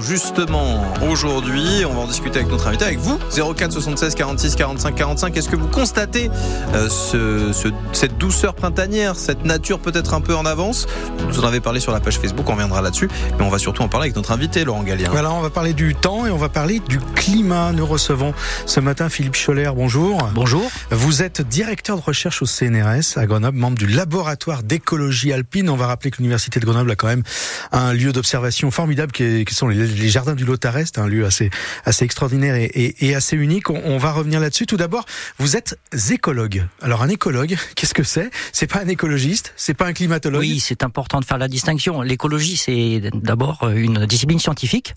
justement aujourd'hui. On va en discuter avec notre invité, avec vous. 04 76 46 45 45. Est-ce que vous constatez euh, ce, ce, cette douceur printanière, cette nature peut-être un peu en avance? Vous en avez parlé sur la page Facebook, on reviendra là-dessus. Mais on va surtout en parler avec notre invité, Laurent Gallien. Voilà, on va parler du temps et on va parler du climat. Nous recevons ce matin Philippe Scholler. Bonjour. Bonjour. Vous êtes directeur de recherche au CNRS à Grenoble, membre du laboratoire d'écologie alpine. On va rappeler que l'université de Grenoble a quand même un lieu d'observation formidable qui, est, qui sont les, les, jardins du Lotarest, un lieu assez assez extraordinaire et, et, et assez unique. On, on va revenir là-dessus. Tout d'abord, vous êtes écologue. Alors un écologue, qu'est-ce que c'est? C'est pas un écologiste, c'est pas un climatologue? Oui, c'est important de faire la distinction. L'écologie, c'est d'abord une discipline scientifique.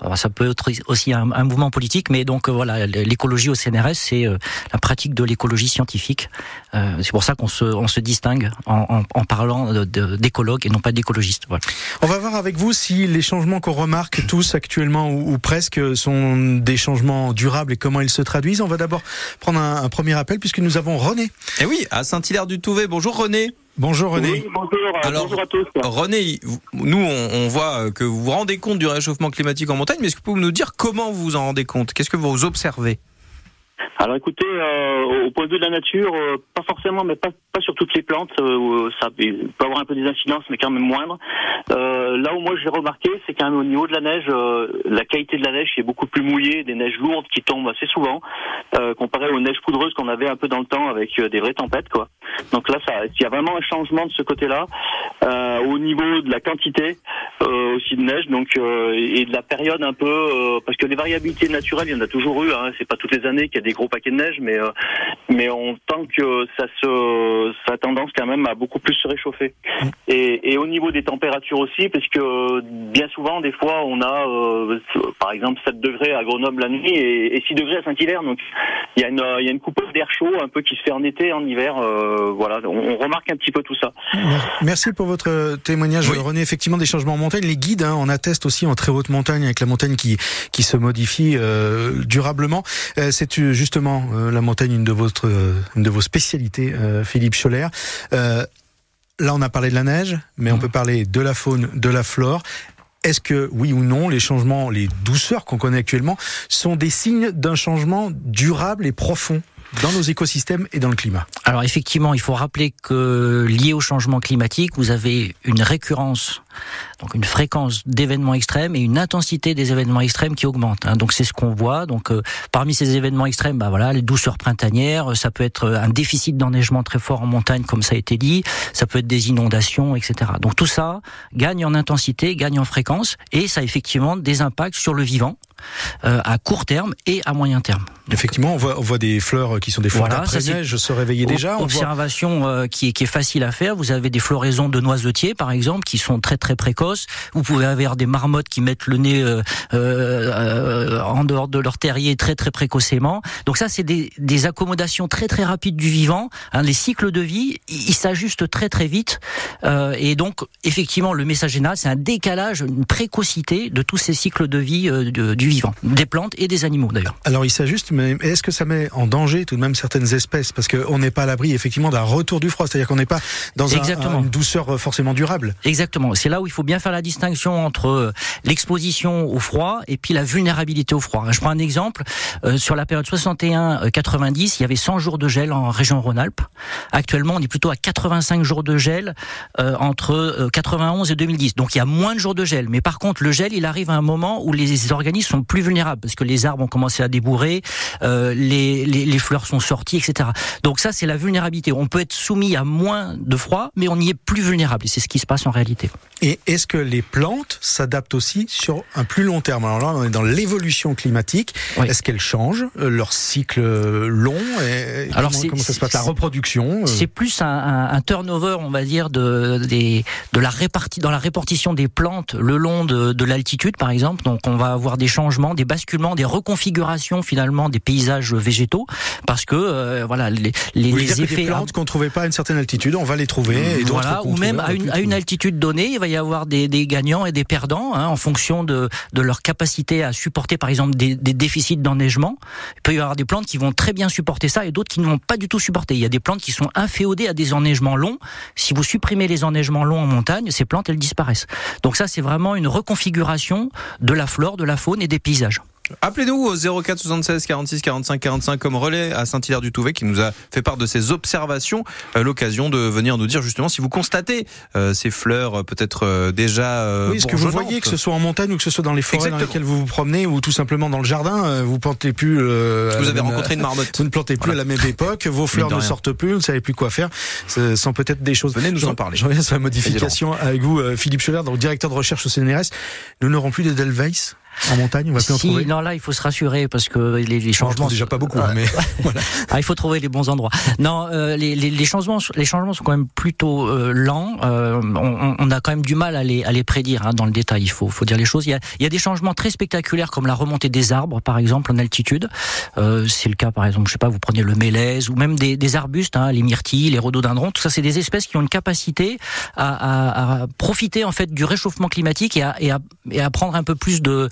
Alors, ça peut être aussi un, un, mouvement politique, mais donc voilà, l'écologie au CNRS, c'est la pratique de l'écologie scientifique. Euh, c'est pour ça qu'on se, on se distingue en, en, en parlant d'écologue et non pas d'écologiste. Voilà. On va voir avec vous si les changements qu'on remarque tous actuellement ou, ou, presque sont des changements durables et comment ils se traduisent. On va d'abord prendre un, un, premier appel puisque nous avons René. Eh oui, à Saint-Hilaire-du-Touvet. Bonjour René. Bonjour René. Oui, bonjour, Alors, bonjour à tous. René, nous on, on, voit que vous vous rendez compte du réchauffement climatique en montagne, mais est-ce que vous pouvez nous dire comment vous vous en rendez compte? Qu'est-ce que vous observez? Alors écoutez, euh, au point de vue de la nature, euh, pas forcément, mais pas, sur toutes les plantes. Euh, ça peut avoir un peu des incidences, mais quand même moindre. Euh, là où moi j'ai remarqué, c'est quand même au niveau de la neige, euh, la qualité de la neige est beaucoup plus mouillée, des neiges lourdes qui tombent assez souvent, comparé aux neiges poudreuses qu'on avait un peu dans le temps avec des vraies tempêtes, quoi. Donc là, ça, il y a vraiment un changement de ce côté-là, au niveau de la quantité aussi de neige, donc et de la période un peu, parce que les variabilités naturelles, il y en a toujours eu. Hein, c'est pas toutes les années qu'il y a des gros paquets de neige, mais euh, mais on sent que ça se ça a tendance quand même à beaucoup plus se réchauffer. Et, et au niveau des températures aussi, parce que bien souvent, des fois, on a euh, par exemple 7 degrés à Grenoble la nuit et, et 6 degrés à Saint-Hilaire, donc il y a une il y a une coupe d'air chaud un peu qui se fait en été, en hiver. Euh, voilà, on, on, remarque un petit peu tout ça. Merci pour votre témoignage, oui. René. Effectivement, des changements en montagne. Les guides, hein, on atteste aussi en très haute montagne avec la montagne qui qui se modifie euh, durablement. Euh, C'est justement euh, la montagne une de, votre, euh, une de vos spécialités, euh, Philippe Scholler. là, on a parlé de la neige, mais mmh. on peut parler de la faune, de la flore. Est-ce que, oui ou non, les changements, les douceurs qu'on connaît actuellement, sont des signes d'un changement durable et profond? Dans nos écosystèmes et dans le climat Alors effectivement, il faut rappeler que lié au changement climatique, vous avez une récurrence, donc une fréquence d'événements extrêmes et une intensité des événements extrêmes qui augmente. Hein. Donc c'est ce qu'on voit. Donc euh, parmi ces événements extrêmes, bah voilà, les douceurs printanières, ça peut être un déficit d'enneigement très fort en montagne, comme ça a été dit. Ça peut être des inondations, etc. Donc tout ça gagne en intensité, gagne en fréquence, et ça a effectivement des impacts sur le vivant euh, à court terme et à moyen terme. Effectivement, on voit, on voit des fleurs qui sont des fleurs voilà, d'après-neige se réveiller déjà. On observation voit... euh, qui, est, qui est facile à faire. Vous avez des floraisons de noisetiers, par exemple, qui sont très très précoces. Vous pouvez avoir des marmottes qui mettent le nez euh, euh, en dehors de leur terrier très très précocement. Donc ça, c'est des, des, accommodations très très rapides du vivant. Hein, les cycles de vie, ils s'ajustent très très vite. Euh, et donc, effectivement, le message général, c'est un décalage, une précocité de tous ces cycles de vie du vivant, des plantes et des animaux d'ailleurs. Alors, il s'ajuste, mais est-ce que ça met en danger tout de même certaines espèces? Parce qu'on n'est pas à l'abri effectivement d'un retour du froid, c'est-à-dire qu'on n'est pas dans un, un, une douceur forcément durable. Exactement. C'est là où il faut bien faire la distinction entre l'exposition au froid et puis la vulnérabilité au froid. Je prends un exemple. Euh, sur la période 61-90, il y avait 100 jours de gel en région Rhône-Alpes. Actuellement, on est plutôt à 85 jours de gel euh, entre euh, 91 et 2010. Donc il y a moins de jours de gel. Mais par contre, le gel, il arrive à un moment où les organismes sont plus vulnérables parce que les arbres ont commencé à débourrer, euh, les, les, les, fleurs sont sorties, etc. Donc ça, c'est la vulnérabilité. On peut être soumis à moins de froid, mais on y est plus vulnérable. Et c'est ce qui se passe en réalité. Et est-ce que les plantes s'adaptent aussi sur un plus long terme? Alors là, on est dans l'évolution climatique. Oui. Est-ce qu'elles changent euh, leur cycle long et Alors comment, comment ça se passe? La reproduction C'est plus un, un, un, turnover, on va dire, de, des, de la répartie dans la répartition des plantes le long de, de l'altitude, par exemple. Donc, on va avoir des changements changements, des basculements, des reconfigurations finalement des paysages végétaux, parce que voilà les, les, les effets des plantes qu'on trouvait pas à une certaine altitude, on va les trouver, et voilà, ou même à une, à une altitude donnée, il va y avoir des, des gagnants et des perdants hein, en fonction de, de leur capacité à supporter par exemple des, des déficits d'enneigement. Il peut y avoir des plantes qui vont très bien supporter ça et d'autres qui ne vont pas du tout supporter. Il y a des plantes qui sont inféodées à des enneigements longs. Si vous supprimez les enneigements longs en montagne, ces plantes elles disparaissent. Donc ça c'est vraiment une reconfiguration de la flore, de la faune et des paysages. Appelez-nous au 04 76 46 45 45 comme relais à Saint-Hilaire-du-Touvet qui nous a fait part de ses observations. Euh, l'occasion de venir nous dire justement si vous constatez euh, ces fleurs euh, peut-être déjà. oui, est-ce que vous voyez que ce soit en montagne ou que ce soit dans les forêts dans lesquelles vous vous promenez ou tout simplement dans le jardin, vous plantez plus. vous avez rencontré une marmotte. Vous ne plantez plus à la même époque, vos fleurs ne sortent plus, vous ne savez plus quoi faire. Ce sont peut-être des choses. Venez nous en parler. Je reviens sur la modification avec vous, Philippe Scholler, donc directeur de recherche au CNRS. Nous n'aurons plus d'Edelweiss en montagne, on va plus si, en trouver. Non, là, il faut se rassurer parce que les, les changements. déjà pas beaucoup, mais voilà. ah, il faut trouver les bons endroits. Non, euh, les, les, les, changements, les changements sont quand même plutôt euh, lents. Euh, on, on, a quand même du mal à les, à les prédire hein, dans le détail. Il faut, faut dire les choses. Il y, a, il y a des changements très spectaculaires comme la remontée des arbres, par exemple, en altitude. Euh, c'est le cas, par exemple, je sais pas, vous prenez le mélèze ou même des, des arbustes, hein, les myrtilles, les rhododendrons. Tout ça, c'est des espèces qui ont une capacité à, à, à, profiter en fait du réchauffement climatique et à, et à, et à prendre un peu plus de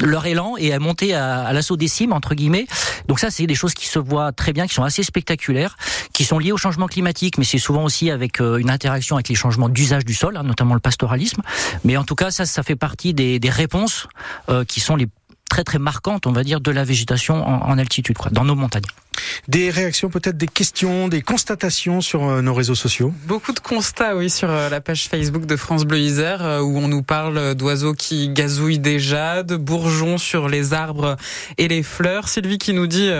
leur élan et à monter à, l'assaut des cimes entre guillemets. Donc ça, c'est des choses qui se voient très bien, qui sont assez spectaculaires, qui sont liées au changement climatique, mais c'est souvent aussi avec euh, une interaction avec les changements d'usage du sol, hein, notamment le pastoralisme. Mais en tout cas, ça, ça fait partie des, des réponses euh, qui sont les très très marquantes, on va dire, de la végétation en, en altitude, quoi, dans nos montagnes. Des réactions, peut-être des questions, des constatations sur euh, nos réseaux sociaux? Beaucoup de constats, oui, sur euh, la page Facebook de France Bleu Isère, euh, où on nous parle d'oiseaux qui gazouillent déjà, de bourgeons sur les arbres et les fleurs. Sylvie qui nous dit,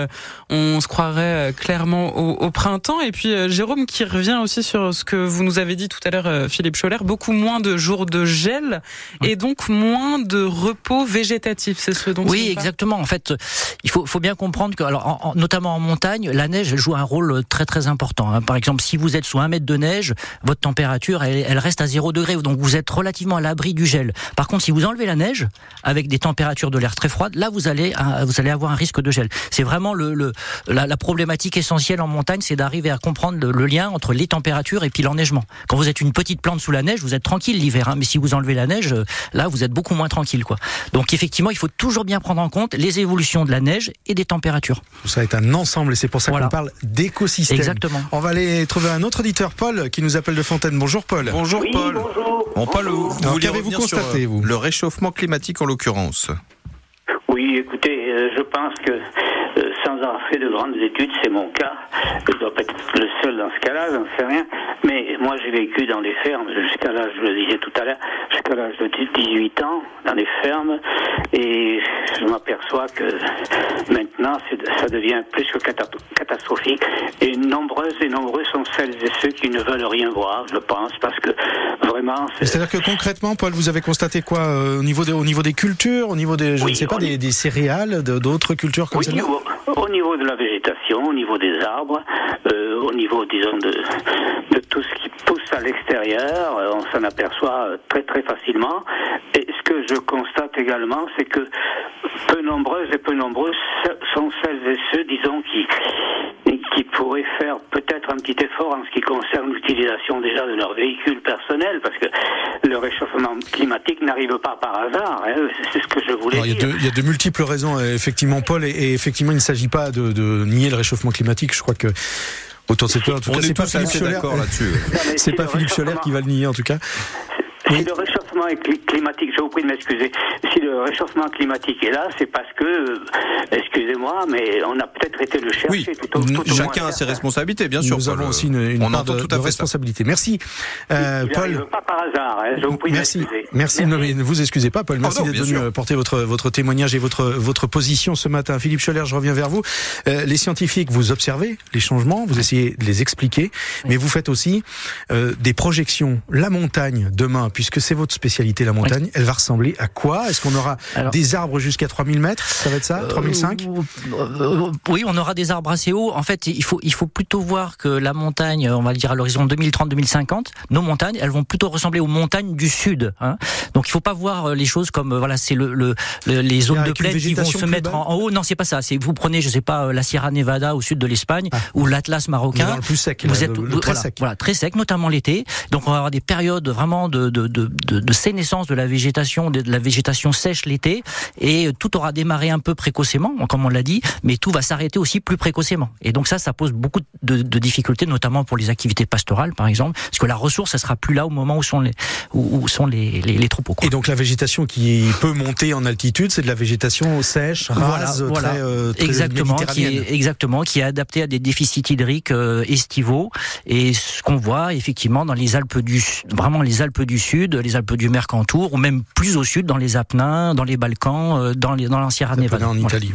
on se croirait clairement au, au printemps. Et puis Jérôme qui revient aussi sur ce que vous nous avez dit tout à l'heure, Philippe Scholler, beaucoup moins de jours de gel et donc moins de repos végétatif. C'est ce dont Oui, exactement. En fait, il faut, faut bien comprendre que, alors, en, en, notamment en montagne, la neige joue un rôle très très important. Hein. Par exemple, si vous êtes sous un mètre de neige, votre température elle, reste à 0 degré, donc vous êtes relativement à l'abri du gel. Par contre, si vous enlevez la neige avec des températures de l'air très froides, là vous allez euh, vous allez avoir un risque de gel. C'est vraiment la, problématique essentielle en montagne, c'est d'arriver à comprendre le, lien entre les températures et puis l'enneigement. Quand vous êtes une petite plante sous la neige, vous êtes tranquille l'hiver, hein, mais si vous enlevez la neige, là vous êtes beaucoup moins tranquille. Donc effectivement, il faut toujours bien prendre en compte les évolutions de la neige et des températures. Ça est un ensemble et c'est pour ça voilà. qu'on parle d'écosystème. Exactement. On va aller trouver un autre auditeur, Paul, qui nous appelle de Fontaine. Bonjour Paul. Bonjour oui, Paul. Bonjour. Bon, Paul, bonjour. vous qu'avez-vous constaté, vous Le réchauffement climatique en l'occurrence? Oui, écoutez, euh, je pense que avoir fait de grandes études, c'est mon cas. Je dois pas être le seul dans ce cas-là, j'en sais rien. Mais moi, j'ai vécu dans les fermes jusqu'à l'âge, je le disais tout à l'heure, jusqu'à l'âge de 18 ans, dans les fermes. Et je m'aperçois que maintenant, ça devient plus que catastrophique. Et nombreuses et nombreux sont celles et ceux qui ne veulent rien voir, je pense, parce que vraiment... C'est-à-dire que concrètement, Paul, vous avez constaté quoi euh, au, niveau des, au niveau des cultures, au niveau des, je oui, ne sais pas, des, des, céréales, d'autres cultures comme oui, ça au, au niveau de la végétation, au niveau des arbres, euh, au niveau, disons, de, de tout ce qui pousse à l'extérieur, on s'en aperçoit très très facilement. Et ce que je constate également, c'est que peu nombreuses et peu nombreuses sont celles et ceux, disons, qui, qui pourraient faire un petit effort en ce qui concerne l'utilisation déjà de leur véhicule personnel, parce que le réchauffement climatique n'arrive pas par hasard. Hein, c'est ce que je voulais Alors, il, y dire. de, il y a de multiples raisons, effectivement, Paul, et, et effectivement, il ne s'agit pas de, de nier le réchauffement climatique. Je crois que autour de cette en tout On cas, est c'est pas tous Philippe assez Scholler. d'accord là-dessus. C'est si pas Philippe Scholler qui va le nier, en tout cas. Si le réchauffement climatique, je vous prie de m'excuser, si le réchauffement climatique est là, c'est parce que, euh, excusez-moi, mais on a peut-être été le chercher Oui, tout au, tout au chacun moins. a ses responsabilités, bien sûr. Nous Paul. avons aussi une, une On part de, tout à de fait ça. responsabilité. Merci, euh, Paul. pas par hasard, hein, je vous prie de Merci, m'excuser. merci. Non, mais ne vous excusez pas, Paul. Merci d'être venu euh, porter votre votre témoignage et votre votre position ce matin. Philippe Scholler, je reviens vers vous. Euh, les scientifiques, vous observez les changements, vous essayez de les expliquer, mais vous faites aussi euh, des projections. La montagne demain, puisque c'est votre spécialité. la montagne. Elle va ressembler à quoi? Est-ce qu'on aura des arbres jusqu'à 3000 mètres? Ça va être ça? 3005 euh, Oui, on aura des arbres assez hauts. En fait, il faut, il faut plutôt voir que la montagne, on va dire à l'horizon 2030-2050, nos montagnes, elles vont plutôt ressembler aux montagnes du sud. Hein. Donc il faut pas voir les choses comme voilà, c'est le, le, les zones de plaine qui vont se mettre en, haut. Non, c'est pas ça. Vous prenez, je sais pas, la Sierra Nevada au sud de l'Espagne ah. ou l'Atlas marocain. Dans le plus sec. Vous êtes très sec. Voilà, très sec, notamment l'été. Donc on va avoir des périodes vraiment de, de, de, de, de sénescence de la végétation, de, la végétation sèche l'été, et tout aura démarré un peu précocement, comme on l'a dit, mais tout va s'arrêter aussi plus précocement. Et donc ça, ça pose beaucoup de, de, difficultés, notamment pour les activités pastorales, par exemple, parce que la ressource, ça sera plus là au moment où sont les, où, sont les, les, les troupeaux. Et donc la végétation qui peut monter en altitude, c'est de la végétation sèche, rase, voilà, très, euh, très exactement, qui est, exactement, qui est adaptée à des déficits hydriques euh, estivaux. Et ce qu'on voit effectivement dans les Alpes du, vraiment les Alpes du Sud, les Alpes du Mercantour, ou même plus au sud dans les Apennins, dans les Balkans, euh, dans les dans Nevada. En Italie.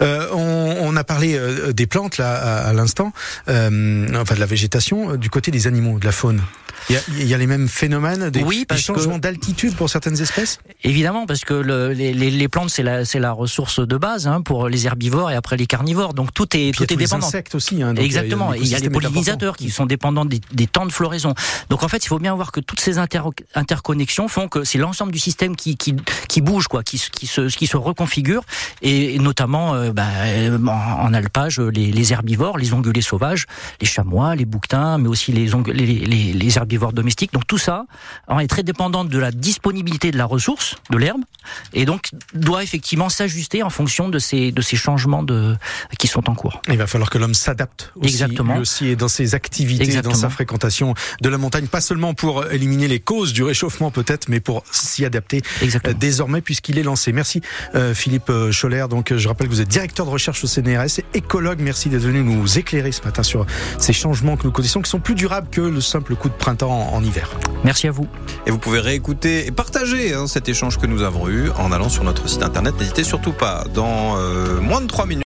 Euh, on, on, a parlé euh, des plantes là à, à l'instant, euh, enfin de la végétation, du côté des animaux, de la faune. Il y, a, il y a les mêmes phénomènes, des, oui, des changements d'altitude pour certaines espèces? Évidemment, parce que le, les, les, plantes, c'est la, la ressource de base hein, pour les herbivores et après les carnivores. Donc tout est, tout est dépendant. Les insectes aussi. Hein, Exactement. Il y a, les pollinisateurs qui sont dépendants des, des, temps de floraison. Donc en fait, il faut bien voir que toutes ces inter interconnexions font que c'est l'ensemble du système qui, qui, qui, bouge, quoi, qui, qui, se, qui se reconfigure, et, notamment euh, bah, en, alpage, les, les, herbivores, les ongulés sauvages, les chamois, les bouquetins, mais aussi les, les, les, les herbivores domestiques. Donc tout ça est très dépendant de la disponibilité de la ressource, de l'herbe, et donc doit effectivement s'ajuster en fonction de ces, de ces changements de, qui sont en cours. Il va falloir que l'homme s'adapte aussi, Exactement. lui aussi et dans ses activités, dans sa fréquentation de la montagne, pas seulement pour éliminer les causes du réchauffement peut-être, mais pour s'y adapter Exactement. Euh, désormais puisqu'il est lancé. Merci euh, Philippe euh, Scholler. Donc je rappelle que vous êtes directeur de recherche au CNRS et écologue. Merci d'être venu nous éclairer ce matin sur ces changements que nous connaissons qui sont plus durables que le simple coup de printemps en, hiver. Merci à vous. Et vous pouvez réécouter et partager hein, cet échange que nous avons eu en allant sur notre site internet. N'hésitez surtout pas. Dans euh, moins de 3 minutes,